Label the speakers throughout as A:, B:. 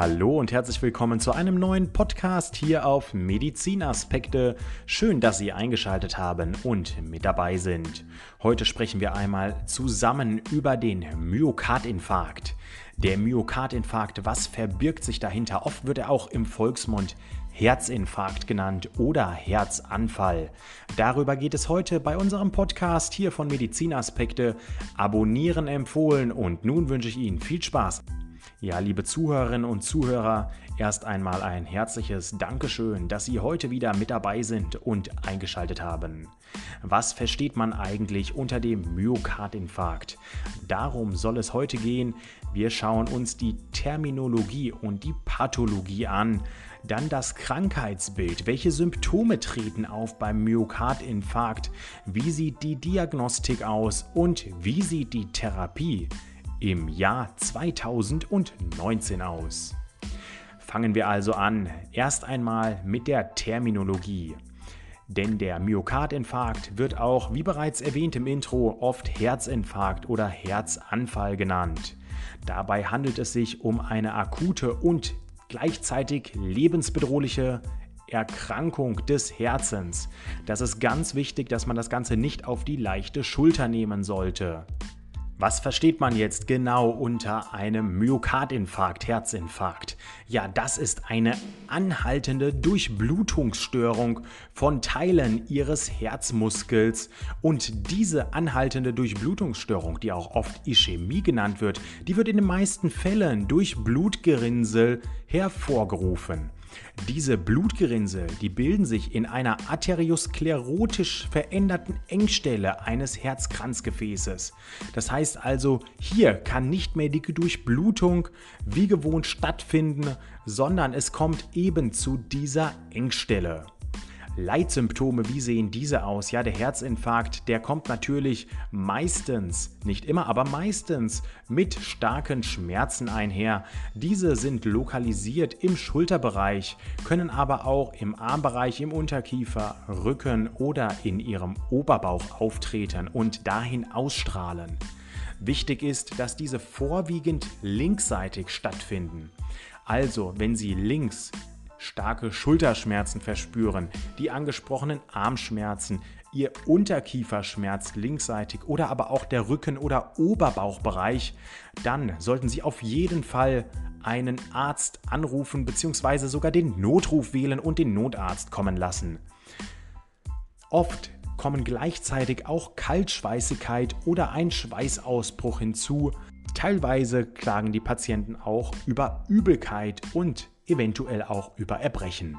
A: Hallo und herzlich willkommen zu einem neuen Podcast hier auf Medizinaspekte. Schön, dass Sie eingeschaltet haben und mit dabei sind. Heute sprechen wir einmal zusammen über den Myokardinfarkt. Der Myokardinfarkt, was verbirgt sich dahinter? Oft wird er auch im Volksmund Herzinfarkt genannt oder Herzanfall. Darüber geht es heute bei unserem Podcast hier von Medizinaspekte. Abonnieren empfohlen und nun wünsche ich Ihnen viel Spaß. Ja, liebe Zuhörerinnen und Zuhörer, erst einmal ein herzliches Dankeschön, dass Sie heute wieder mit dabei sind und eingeschaltet haben. Was versteht man eigentlich unter dem Myokardinfarkt? Darum soll es heute gehen. Wir schauen uns die Terminologie und die Pathologie an. Dann das Krankheitsbild. Welche Symptome treten auf beim Myokardinfarkt? Wie sieht die Diagnostik aus? Und wie sieht die Therapie im Jahr 2019 aus. Fangen wir also an, erst einmal mit der Terminologie. Denn der Myokardinfarkt wird auch, wie bereits erwähnt im Intro, oft Herzinfarkt oder Herzanfall genannt. Dabei handelt es sich um eine akute und gleichzeitig lebensbedrohliche Erkrankung des Herzens. Das ist ganz wichtig, dass man das Ganze nicht auf die leichte Schulter nehmen sollte. Was versteht man jetzt genau unter einem Myokardinfarkt, Herzinfarkt? Ja, das ist eine anhaltende Durchblutungsstörung von Teilen ihres Herzmuskels. Und diese anhaltende Durchblutungsstörung, die auch oft Ischämie genannt wird, die wird in den meisten Fällen durch Blutgerinnsel hervorgerufen. Diese Blutgerinnsel, die bilden sich in einer arteriosklerotisch veränderten Engstelle eines Herzkranzgefäßes. Das heißt also, hier kann nicht mehr die Durchblutung wie gewohnt stattfinden, sondern es kommt eben zu dieser Engstelle. Leitsymptome, wie sehen diese aus? Ja, der Herzinfarkt, der kommt natürlich meistens, nicht immer, aber meistens mit starken Schmerzen einher. Diese sind lokalisiert im Schulterbereich, können aber auch im Armbereich, im Unterkiefer, Rücken oder in ihrem Oberbauch auftreten und dahin ausstrahlen. Wichtig ist, dass diese vorwiegend linksseitig stattfinden. Also, wenn Sie links starke Schulterschmerzen verspüren, die angesprochenen Armschmerzen, Ihr Unterkieferschmerz linksseitig oder aber auch der Rücken- oder Oberbauchbereich, dann sollten Sie auf jeden Fall einen Arzt anrufen bzw. sogar den Notruf wählen und den Notarzt kommen lassen. Oft kommen gleichzeitig auch Kaltschweißigkeit oder ein Schweißausbruch hinzu. Teilweise klagen die Patienten auch über Übelkeit und eventuell auch über Erbrechen.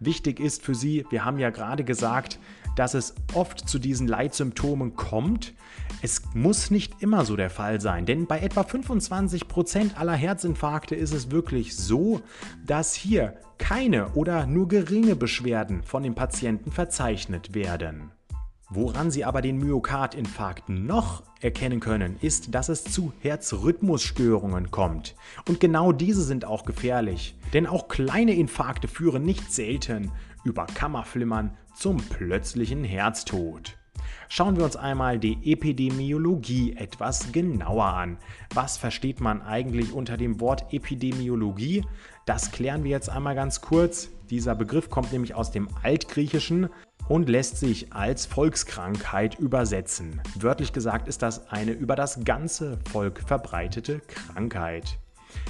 A: Wichtig ist für Sie, wir haben ja gerade gesagt, dass es oft zu diesen Leitsymptomen kommt. Es muss nicht immer so der Fall sein, denn bei etwa 25 Prozent aller Herzinfarkte ist es wirklich so, dass hier keine oder nur geringe Beschwerden von dem Patienten verzeichnet werden. Woran Sie aber den Myokardinfarkt noch erkennen können, ist, dass es zu Herzrhythmusstörungen kommt. Und genau diese sind auch gefährlich, denn auch kleine Infarkte führen nicht selten über Kammerflimmern zum plötzlichen Herztod. Schauen wir uns einmal die Epidemiologie etwas genauer an. Was versteht man eigentlich unter dem Wort Epidemiologie? Das klären wir jetzt einmal ganz kurz. Dieser Begriff kommt nämlich aus dem Altgriechischen und lässt sich als Volkskrankheit übersetzen. Wörtlich gesagt ist das eine über das ganze Volk verbreitete Krankheit.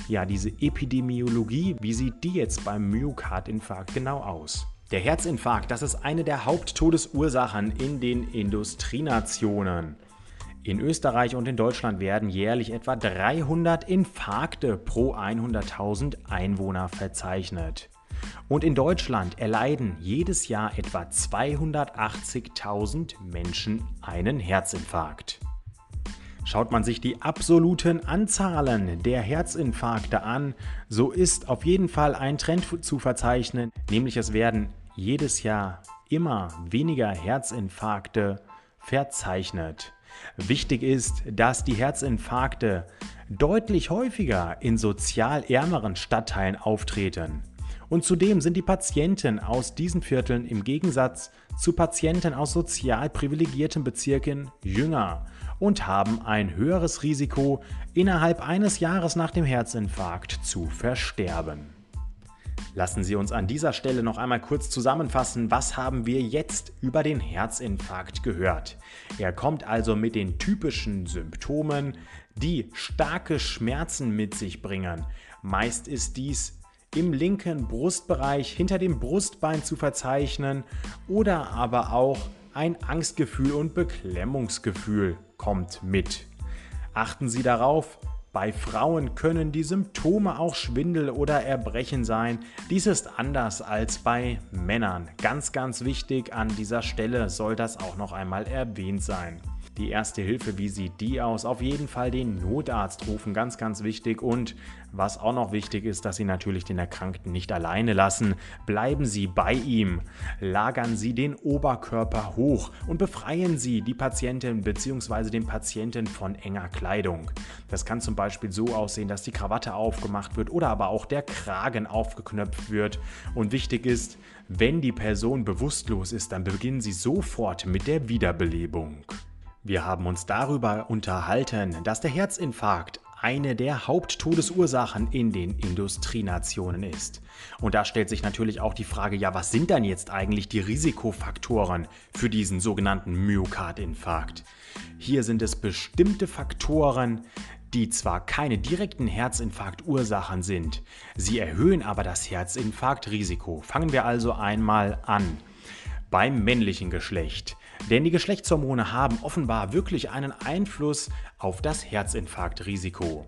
A: Ja, diese Epidemiologie, wie sieht die jetzt beim Myokardinfarkt genau aus? Der Herzinfarkt, das ist eine der Haupttodesursachen in den Industrienationen. In Österreich und in Deutschland werden jährlich etwa 300 Infarkte pro 100.000 Einwohner verzeichnet. Und in Deutschland erleiden jedes Jahr etwa 280.000 Menschen einen Herzinfarkt. Schaut man sich die absoluten Anzahlen der Herzinfarkte an, so ist auf jeden Fall ein Trend zu verzeichnen, nämlich es werden jedes Jahr immer weniger Herzinfarkte verzeichnet. Wichtig ist, dass die Herzinfarkte deutlich häufiger in sozial ärmeren Stadtteilen auftreten. Und zudem sind die Patienten aus diesen Vierteln im Gegensatz zu Patienten aus sozial privilegierten Bezirken jünger und haben ein höheres Risiko, innerhalb eines Jahres nach dem Herzinfarkt zu versterben. Lassen Sie uns an dieser Stelle noch einmal kurz zusammenfassen, was haben wir jetzt über den Herzinfarkt gehört. Er kommt also mit den typischen Symptomen, die starke Schmerzen mit sich bringen. Meist ist dies im linken Brustbereich hinter dem Brustbein zu verzeichnen oder aber auch ein Angstgefühl und Beklemmungsgefühl kommt mit. Achten Sie darauf, bei Frauen können die Symptome auch Schwindel oder Erbrechen sein. Dies ist anders als bei Männern. Ganz, ganz wichtig an dieser Stelle soll das auch noch einmal erwähnt sein die erste Hilfe, wie sieht die aus? Auf jeden Fall den Notarzt rufen, ganz, ganz wichtig. Und was auch noch wichtig ist, dass Sie natürlich den Erkrankten nicht alleine lassen. Bleiben Sie bei ihm, lagern Sie den Oberkörper hoch und befreien Sie die Patientin bzw. den Patienten von enger Kleidung. Das kann zum Beispiel so aussehen, dass die Krawatte aufgemacht wird oder aber auch der Kragen aufgeknöpft wird. Und wichtig ist, wenn die Person bewusstlos ist, dann beginnen Sie sofort mit der Wiederbelebung. Wir haben uns darüber unterhalten, dass der Herzinfarkt eine der Haupttodesursachen in den Industrienationen ist. Und da stellt sich natürlich auch die Frage, ja, was sind dann jetzt eigentlich die Risikofaktoren für diesen sogenannten Myokardinfarkt? Hier sind es bestimmte Faktoren, die zwar keine direkten Herzinfarktursachen sind, sie erhöhen aber das Herzinfarktrisiko. Fangen wir also einmal an beim männlichen Geschlecht. Denn die Geschlechtshormone haben offenbar wirklich einen Einfluss auf das Herzinfarktrisiko.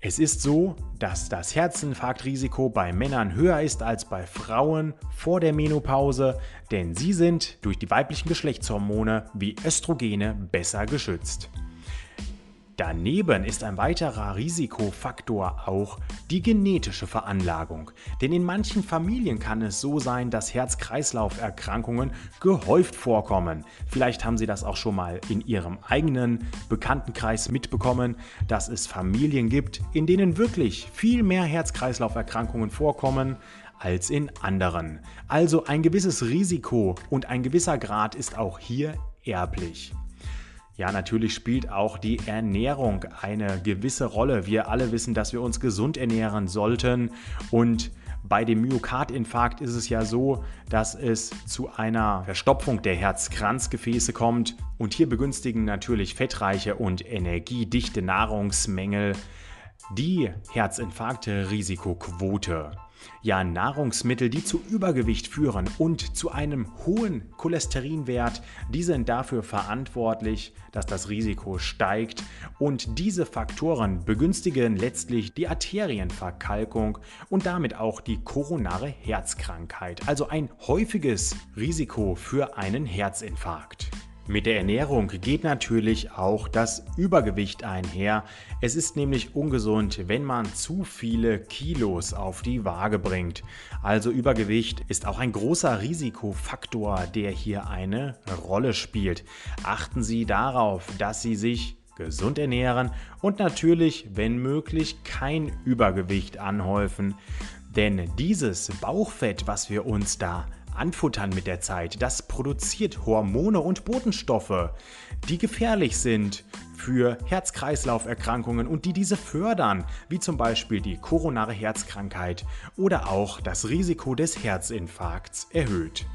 A: Es ist so, dass das Herzinfarktrisiko bei Männern höher ist als bei Frauen vor der Menopause, denn sie sind durch die weiblichen Geschlechtshormone wie Östrogene besser geschützt. Daneben ist ein weiterer Risikofaktor auch die genetische Veranlagung. Denn in manchen Familien kann es so sein, dass Herz-Kreislauf-Erkrankungen gehäuft vorkommen. Vielleicht haben Sie das auch schon mal in Ihrem eigenen Bekanntenkreis mitbekommen, dass es Familien gibt, in denen wirklich viel mehr Herz-Kreislauf-Erkrankungen vorkommen als in anderen. Also ein gewisses Risiko und ein gewisser Grad ist auch hier erblich. Ja, natürlich spielt auch die Ernährung eine gewisse Rolle. Wir alle wissen, dass wir uns gesund ernähren sollten und bei dem Myokardinfarkt ist es ja so, dass es zu einer Verstopfung der Herzkranzgefäße kommt und hier begünstigen natürlich fettreiche und energiedichte Nahrungsmängel die Herzinfarkte-Risikoquote. Ja, Nahrungsmittel, die zu Übergewicht führen und zu einem hohen Cholesterinwert, die sind dafür verantwortlich, dass das Risiko steigt und diese Faktoren begünstigen letztlich die Arterienverkalkung und damit auch die koronare Herzkrankheit, also ein häufiges Risiko für einen Herzinfarkt. Mit der Ernährung geht natürlich auch das Übergewicht einher. Es ist nämlich ungesund, wenn man zu viele Kilos auf die Waage bringt. Also Übergewicht ist auch ein großer Risikofaktor, der hier eine Rolle spielt. Achten Sie darauf, dass Sie sich gesund ernähren und natürlich, wenn möglich, kein Übergewicht anhäufen. Denn dieses Bauchfett, was wir uns da anfuttern mit der Zeit, das produziert Hormone und Botenstoffe, die gefährlich sind für Herz-Kreislauf-Erkrankungen und die diese fördern, wie zum Beispiel die koronare Herzkrankheit oder auch das Risiko des Herzinfarkts erhöht.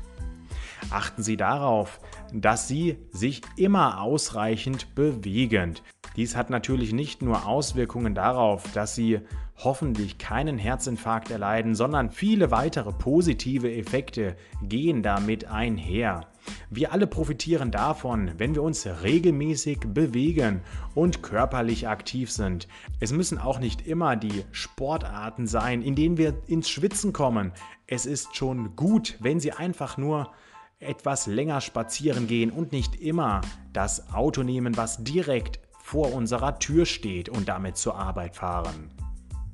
A: Achten Sie darauf, dass Sie sich immer ausreichend bewegen. Dies hat natürlich nicht nur Auswirkungen darauf, dass Sie hoffentlich keinen Herzinfarkt erleiden, sondern viele weitere positive Effekte gehen damit einher. Wir alle profitieren davon, wenn wir uns regelmäßig bewegen und körperlich aktiv sind. Es müssen auch nicht immer die Sportarten sein, in denen wir ins Schwitzen kommen. Es ist schon gut, wenn Sie einfach nur etwas länger spazieren gehen und nicht immer das Auto nehmen, was direkt vor unserer Tür steht und damit zur Arbeit fahren.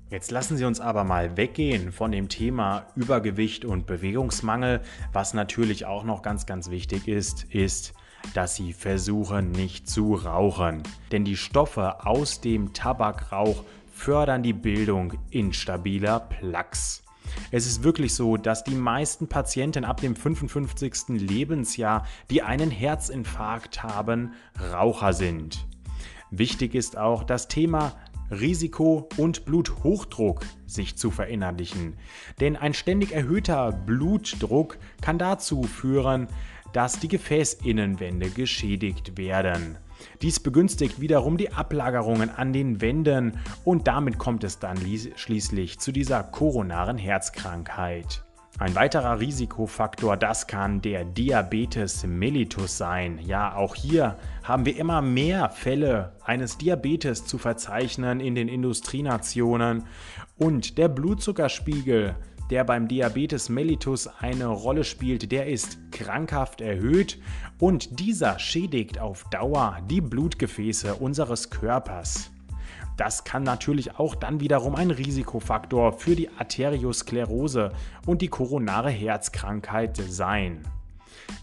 A: Jetzt lassen Sie uns aber mal weggehen von dem Thema Übergewicht und Bewegungsmangel. Was natürlich auch noch ganz, ganz wichtig ist, ist, dass Sie versuchen, nicht zu rauchen. Denn die Stoffe aus dem Tabakrauch fördern die Bildung instabiler Plaques. Es ist wirklich so, dass die meisten Patienten ab dem 55. Lebensjahr, die einen Herzinfarkt haben, Raucher sind. Wichtig ist auch das Thema Risiko und Bluthochdruck sich zu verinnerlichen. Denn ein ständig erhöhter Blutdruck kann dazu führen, dass die Gefäßinnenwände geschädigt werden. Dies begünstigt wiederum die Ablagerungen an den Wänden und damit kommt es dann schließlich zu dieser koronaren Herzkrankheit. Ein weiterer Risikofaktor, das kann der Diabetes mellitus sein. Ja, auch hier haben wir immer mehr Fälle eines Diabetes zu verzeichnen in den Industrienationen und der Blutzuckerspiegel, der beim Diabetes mellitus eine Rolle spielt, der ist krankhaft erhöht und dieser schädigt auf Dauer die Blutgefäße unseres Körpers. Das kann natürlich auch dann wiederum ein Risikofaktor für die Arteriosklerose und die koronare Herzkrankheit sein.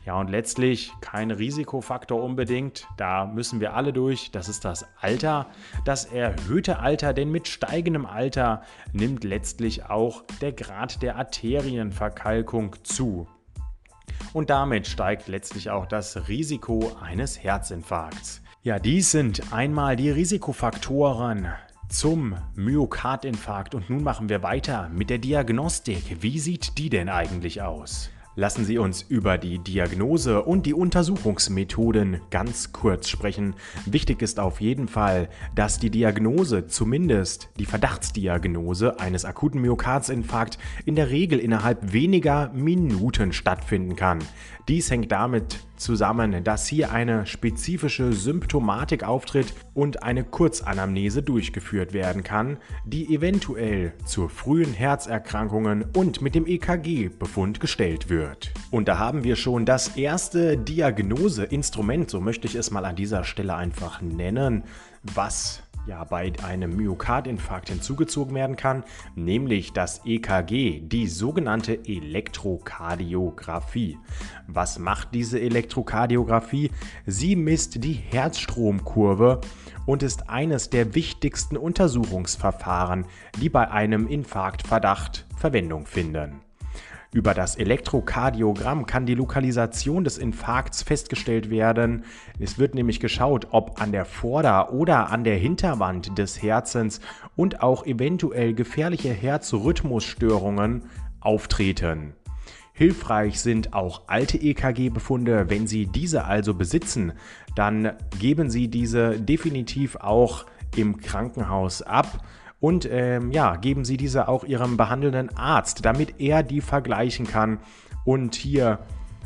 A: Ja, und letztlich kein Risikofaktor unbedingt. Da müssen wir alle durch. Das ist das Alter, das erhöhte Alter, denn mit steigendem Alter nimmt letztlich auch der Grad der Arterienverkalkung zu. Und damit steigt letztlich auch das Risiko eines Herzinfarkts. Ja, dies sind einmal die Risikofaktoren zum Myokardinfarkt und nun machen wir weiter mit der Diagnostik. Wie sieht die denn eigentlich aus? Lassen Sie uns über die Diagnose und die Untersuchungsmethoden ganz kurz sprechen. Wichtig ist auf jeden Fall, dass die Diagnose, zumindest die Verdachtsdiagnose eines akuten Myokardinfarkt, in der Regel innerhalb weniger Minuten stattfinden kann. Dies hängt damit zusammen, dass hier eine spezifische Symptomatik auftritt und eine Kurzanamnese durchgeführt werden kann, die eventuell zu frühen Herzerkrankungen und mit dem EKG-Befund gestellt wird. Und da haben wir schon das erste Diagnoseinstrument, so möchte ich es mal an dieser Stelle einfach nennen, was ja bei einem Myokardinfarkt hinzugezogen werden kann, nämlich das EKG, die sogenannte Elektrokardiographie. Was macht diese Elektrokardiographie? Sie misst die Herzstromkurve und ist eines der wichtigsten Untersuchungsverfahren, die bei einem Infarktverdacht Verwendung finden. Über das Elektrokardiogramm kann die Lokalisation des Infarkts festgestellt werden. Es wird nämlich geschaut, ob an der Vorder- oder an der Hinterwand des Herzens und auch eventuell gefährliche Herzrhythmusstörungen auftreten. Hilfreich sind auch alte EKG-Befunde. Wenn Sie diese also besitzen, dann geben Sie diese definitiv auch im Krankenhaus ab und ähm, ja, geben Sie diese auch Ihrem behandelnden Arzt, damit er die vergleichen kann und hier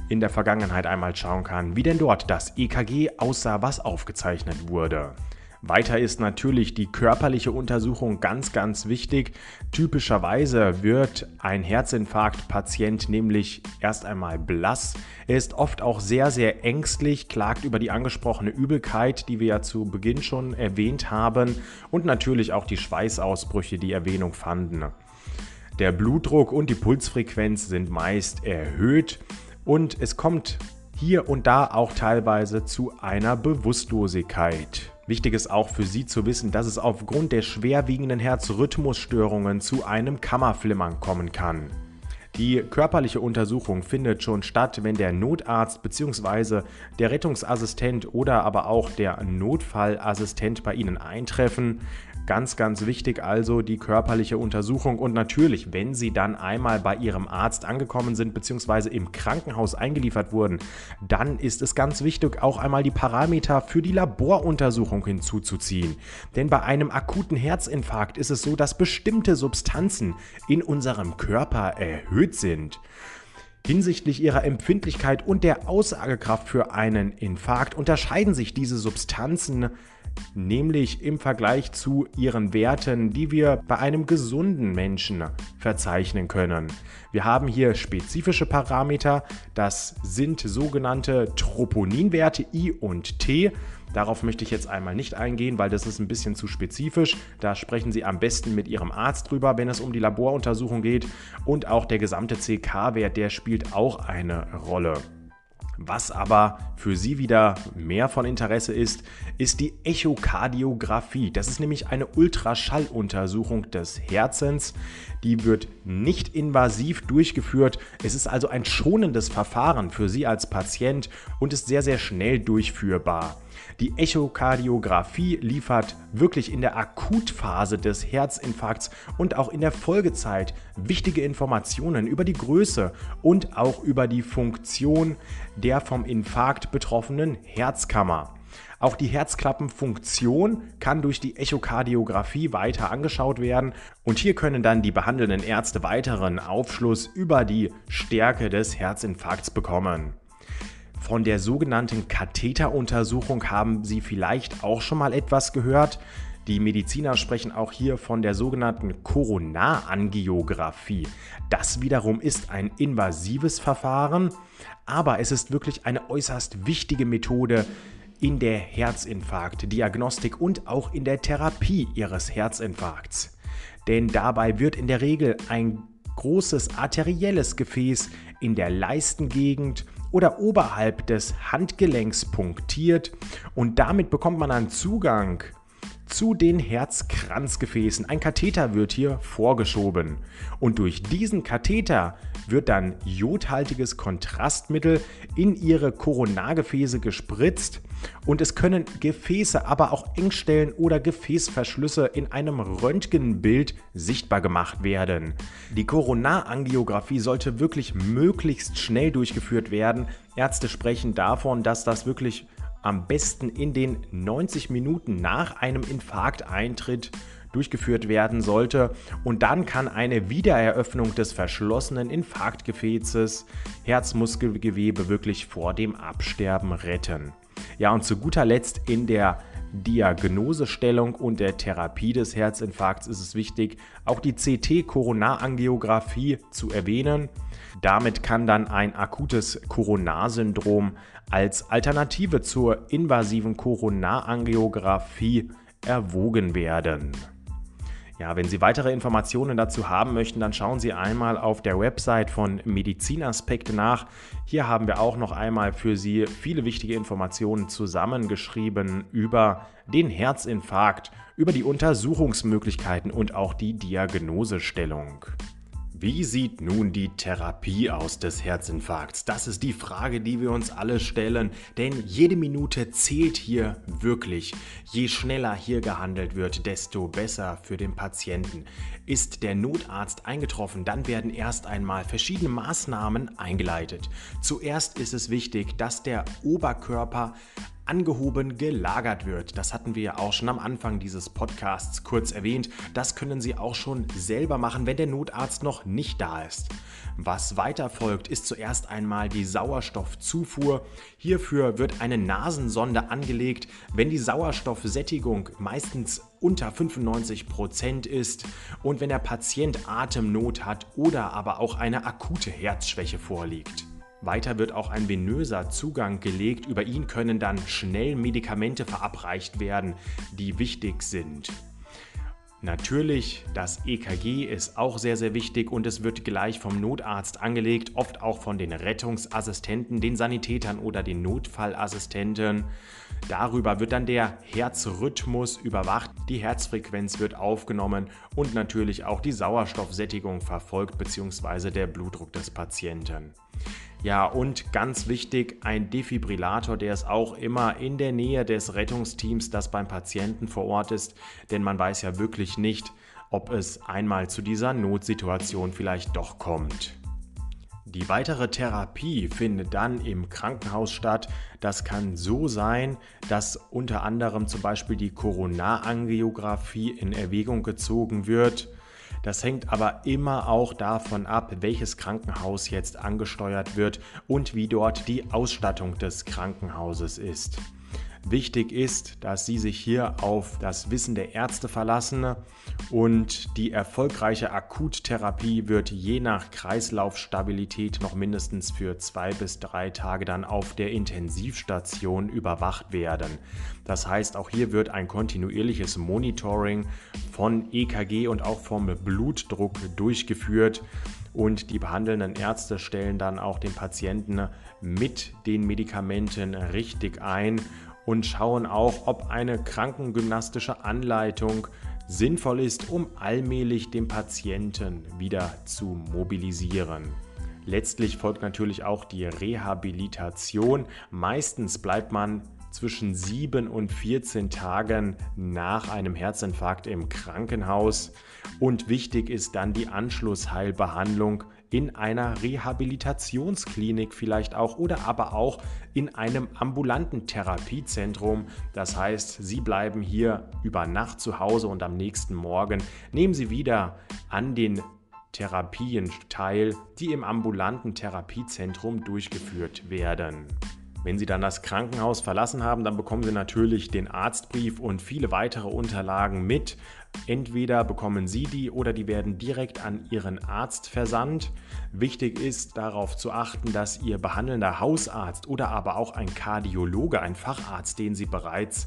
A: in der Vergangenheit einmal schauen kann, wie denn dort das EKG aussah, was aufgezeichnet wurde. Weiter ist natürlich die körperliche Untersuchung ganz, ganz wichtig. Typischerweise wird ein Herzinfarktpatient nämlich erst einmal blass. Er ist oft auch sehr, sehr ängstlich, klagt über die angesprochene Übelkeit, die wir ja zu Beginn schon erwähnt haben, und natürlich auch die Schweißausbrüche, die Erwähnung fanden. Der Blutdruck und die Pulsfrequenz sind meist erhöht und es kommt hier und da auch teilweise zu einer Bewusstlosigkeit. Wichtig ist auch für Sie zu wissen, dass es aufgrund der schwerwiegenden Herzrhythmusstörungen zu einem Kammerflimmern kommen kann. Die körperliche Untersuchung findet schon statt, wenn der Notarzt bzw. der Rettungsassistent oder aber auch der Notfallassistent bei Ihnen eintreffen. Ganz, ganz wichtig also die körperliche Untersuchung und natürlich, wenn Sie dann einmal bei Ihrem Arzt angekommen sind bzw. im Krankenhaus eingeliefert wurden, dann ist es ganz wichtig, auch einmal die Parameter für die Laboruntersuchung hinzuzuziehen. Denn bei einem akuten Herzinfarkt ist es so, dass bestimmte Substanzen in unserem Körper erhöht sind. Hinsichtlich ihrer Empfindlichkeit und der Aussagekraft für einen Infarkt unterscheiden sich diese Substanzen nämlich im Vergleich zu ihren Werten, die wir bei einem gesunden Menschen verzeichnen können. Wir haben hier spezifische Parameter, das sind sogenannte Troponinwerte I und T. Darauf möchte ich jetzt einmal nicht eingehen, weil das ist ein bisschen zu spezifisch. Da sprechen Sie am besten mit Ihrem Arzt drüber, wenn es um die Laboruntersuchung geht. Und auch der gesamte CK-Wert, der spielt auch eine Rolle. Was aber für Sie wieder mehr von Interesse ist, ist die Echokardiographie. Das ist nämlich eine Ultraschalluntersuchung des Herzens. Die wird nicht invasiv durchgeführt. Es ist also ein schonendes Verfahren für Sie als Patient und ist sehr, sehr schnell durchführbar. Die Echokardiographie liefert wirklich in der Akutphase des Herzinfarkts und auch in der Folgezeit wichtige Informationen über die Größe und auch über die Funktion der vom Infarkt betroffenen Herzkammer. Auch die Herzklappenfunktion kann durch die Echokardiographie weiter angeschaut werden und hier können dann die behandelnden Ärzte weiteren Aufschluss über die Stärke des Herzinfarkts bekommen. Von der sogenannten Katheteruntersuchung haben Sie vielleicht auch schon mal etwas gehört. Die Mediziner sprechen auch hier von der sogenannten Koronarangiographie. Das wiederum ist ein invasives Verfahren, aber es ist wirklich eine äußerst wichtige Methode in der Herzinfarktdiagnostik und auch in der Therapie Ihres Herzinfarkts. Denn dabei wird in der Regel ein großes arterielles Gefäß in der Leistengegend oder oberhalb des Handgelenks punktiert. Und damit bekommt man einen Zugang zu den Herzkranzgefäßen. Ein Katheter wird hier vorgeschoben und durch diesen Katheter wird dann jodhaltiges Kontrastmittel in ihre Koronargefäße gespritzt und es können Gefäße, aber auch Engstellen oder Gefäßverschlüsse in einem Röntgenbild sichtbar gemacht werden. Die Koronarangiographie sollte wirklich möglichst schnell durchgeführt werden. Ärzte sprechen davon, dass das wirklich am besten in den 90 Minuten nach einem Infarkteintritt durchgeführt werden sollte und dann kann eine Wiedereröffnung des verschlossenen Infarktgefäßes Herzmuskelgewebe wirklich vor dem Absterben retten. Ja, und zu guter Letzt in der Diagnosestellung und der Therapie des Herzinfarkts ist es wichtig, auch die CT-Koronarangiographie zu erwähnen. Damit kann dann ein akutes Koronarsyndrom als Alternative zur invasiven Koronarangiographie erwogen werden. Ja, wenn Sie weitere Informationen dazu haben möchten, dann schauen Sie einmal auf der Website von Medizinaspekte nach. Hier haben wir auch noch einmal für Sie viele wichtige Informationen zusammengeschrieben über den Herzinfarkt, über die Untersuchungsmöglichkeiten und auch die Diagnosestellung. Wie sieht nun die Therapie aus des Herzinfarkts? Das ist die Frage, die wir uns alle stellen, denn jede Minute zählt hier wirklich. Je schneller hier gehandelt wird, desto besser für den Patienten. Ist der Notarzt eingetroffen, dann werden erst einmal verschiedene Maßnahmen eingeleitet. Zuerst ist es wichtig, dass der Oberkörper angehoben gelagert wird. Das hatten wir ja auch schon am Anfang dieses Podcasts kurz erwähnt. Das können Sie auch schon selber machen, wenn der Notarzt noch nicht da ist. Was weiter folgt, ist zuerst einmal die Sauerstoffzufuhr. Hierfür wird eine Nasensonde angelegt, wenn die Sauerstoffsättigung meistens unter 95 Prozent ist und wenn der Patient Atemnot hat oder aber auch eine akute Herzschwäche vorliegt. Weiter wird auch ein venöser Zugang gelegt. Über ihn können dann schnell Medikamente verabreicht werden, die wichtig sind. Natürlich, das EKG ist auch sehr, sehr wichtig und es wird gleich vom Notarzt angelegt, oft auch von den Rettungsassistenten, den Sanitätern oder den Notfallassistenten. Darüber wird dann der Herzrhythmus überwacht, die Herzfrequenz wird aufgenommen und natürlich auch die Sauerstoffsättigung verfolgt bzw. der Blutdruck des Patienten. Ja, und ganz wichtig, ein Defibrillator, der ist auch immer in der Nähe des Rettungsteams, das beim Patienten vor Ort ist, denn man weiß ja wirklich nicht, ob es einmal zu dieser Notsituation vielleicht doch kommt. Die weitere Therapie findet dann im Krankenhaus statt. Das kann so sein, dass unter anderem zum Beispiel die Koronarangiographie in Erwägung gezogen wird. Das hängt aber immer auch davon ab, welches Krankenhaus jetzt angesteuert wird und wie dort die Ausstattung des Krankenhauses ist. Wichtig ist, dass Sie sich hier auf das Wissen der Ärzte verlassen. Und die erfolgreiche Akuttherapie wird je nach Kreislaufstabilität noch mindestens für zwei bis drei Tage dann auf der Intensivstation überwacht werden. Das heißt, auch hier wird ein kontinuierliches Monitoring von EKG und auch vom Blutdruck durchgeführt. Und die behandelnden Ärzte stellen dann auch den Patienten mit den Medikamenten richtig ein und schauen auch, ob eine krankengymnastische Anleitung sinnvoll ist, um allmählich den Patienten wieder zu mobilisieren. Letztlich folgt natürlich auch die Rehabilitation. Meistens bleibt man zwischen 7 und 14 Tagen nach einem Herzinfarkt im Krankenhaus. Und wichtig ist dann die Anschlussheilbehandlung in einer Rehabilitationsklinik vielleicht auch oder aber auch in einem ambulanten Therapiezentrum. Das heißt, Sie bleiben hier über Nacht zu Hause und am nächsten Morgen nehmen Sie wieder an den Therapien teil, die im ambulanten Therapiezentrum durchgeführt werden. Wenn Sie dann das Krankenhaus verlassen haben, dann bekommen Sie natürlich den Arztbrief und viele weitere Unterlagen mit. Entweder bekommen Sie die oder die werden direkt an Ihren Arzt versandt. Wichtig ist darauf zu achten, dass Ihr behandelnder Hausarzt oder aber auch ein Kardiologe, ein Facharzt, den Sie bereits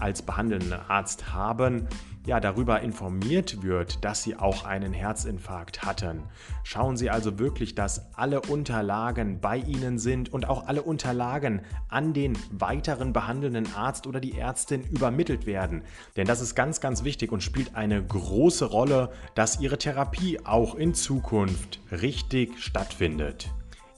A: als behandelnden Arzt haben, ja, darüber informiert wird, dass Sie auch einen Herzinfarkt hatten. Schauen Sie also wirklich, dass alle Unterlagen bei Ihnen sind und auch alle Unterlagen an den weiteren behandelnden Arzt oder die Ärztin übermittelt werden. Denn das ist ganz, ganz wichtig und spielt eine große Rolle, dass Ihre Therapie auch in Zukunft richtig stattfindet.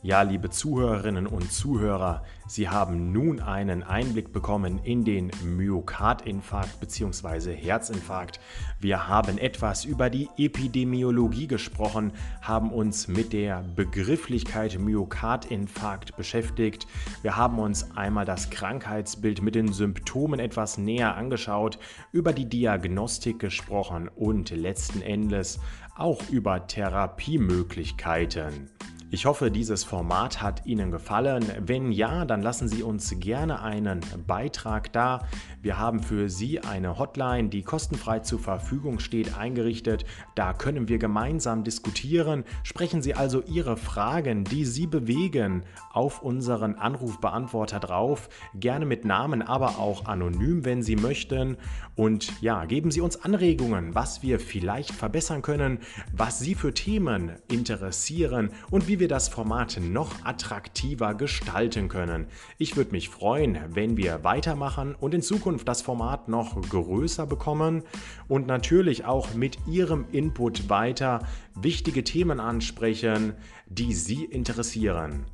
A: Ja, liebe Zuhörerinnen und Zuhörer, Sie haben nun einen Einblick bekommen in den Myokardinfarkt bzw. Herzinfarkt. Wir haben etwas über die Epidemiologie gesprochen, haben uns mit der Begrifflichkeit Myokardinfarkt beschäftigt. Wir haben uns einmal das Krankheitsbild mit den Symptomen etwas näher angeschaut, über die Diagnostik gesprochen und letzten Endes auch über Therapiemöglichkeiten. Ich hoffe, dieses Format hat Ihnen gefallen. Wenn ja, dann lassen Sie uns gerne einen Beitrag da. Wir haben für Sie eine Hotline, die kostenfrei zur Verfügung steht, eingerichtet. Da können wir gemeinsam diskutieren. Sprechen Sie also Ihre Fragen, die Sie bewegen, auf unseren Anrufbeantworter drauf. Gerne mit Namen, aber auch anonym, wenn Sie möchten. Und ja, geben Sie uns Anregungen, was wir vielleicht verbessern können, was Sie für Themen interessieren und wie wir das Format noch attraktiver gestalten können. Ich würde mich freuen, wenn wir weitermachen und in Zukunft das Format noch größer bekommen und natürlich auch mit Ihrem Input weiter wichtige Themen ansprechen, die Sie interessieren.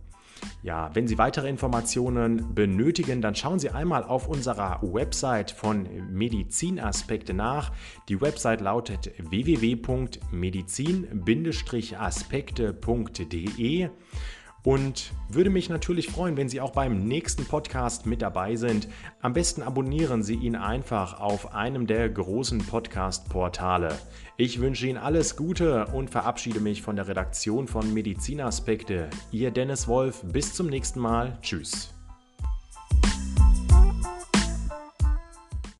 A: Ja, wenn Sie weitere Informationen benötigen, dann schauen Sie einmal auf unserer Website von Medizinaspekte nach. Die Website lautet www.medizin-aspekte.de und würde mich natürlich freuen, wenn Sie auch beim nächsten Podcast mit dabei sind. Am besten abonnieren Sie ihn einfach auf einem der großen Podcast-Portale. Ich wünsche Ihnen alles Gute und verabschiede mich von der Redaktion von Medizinaspekte. Ihr Dennis Wolf, bis zum nächsten Mal. Tschüss.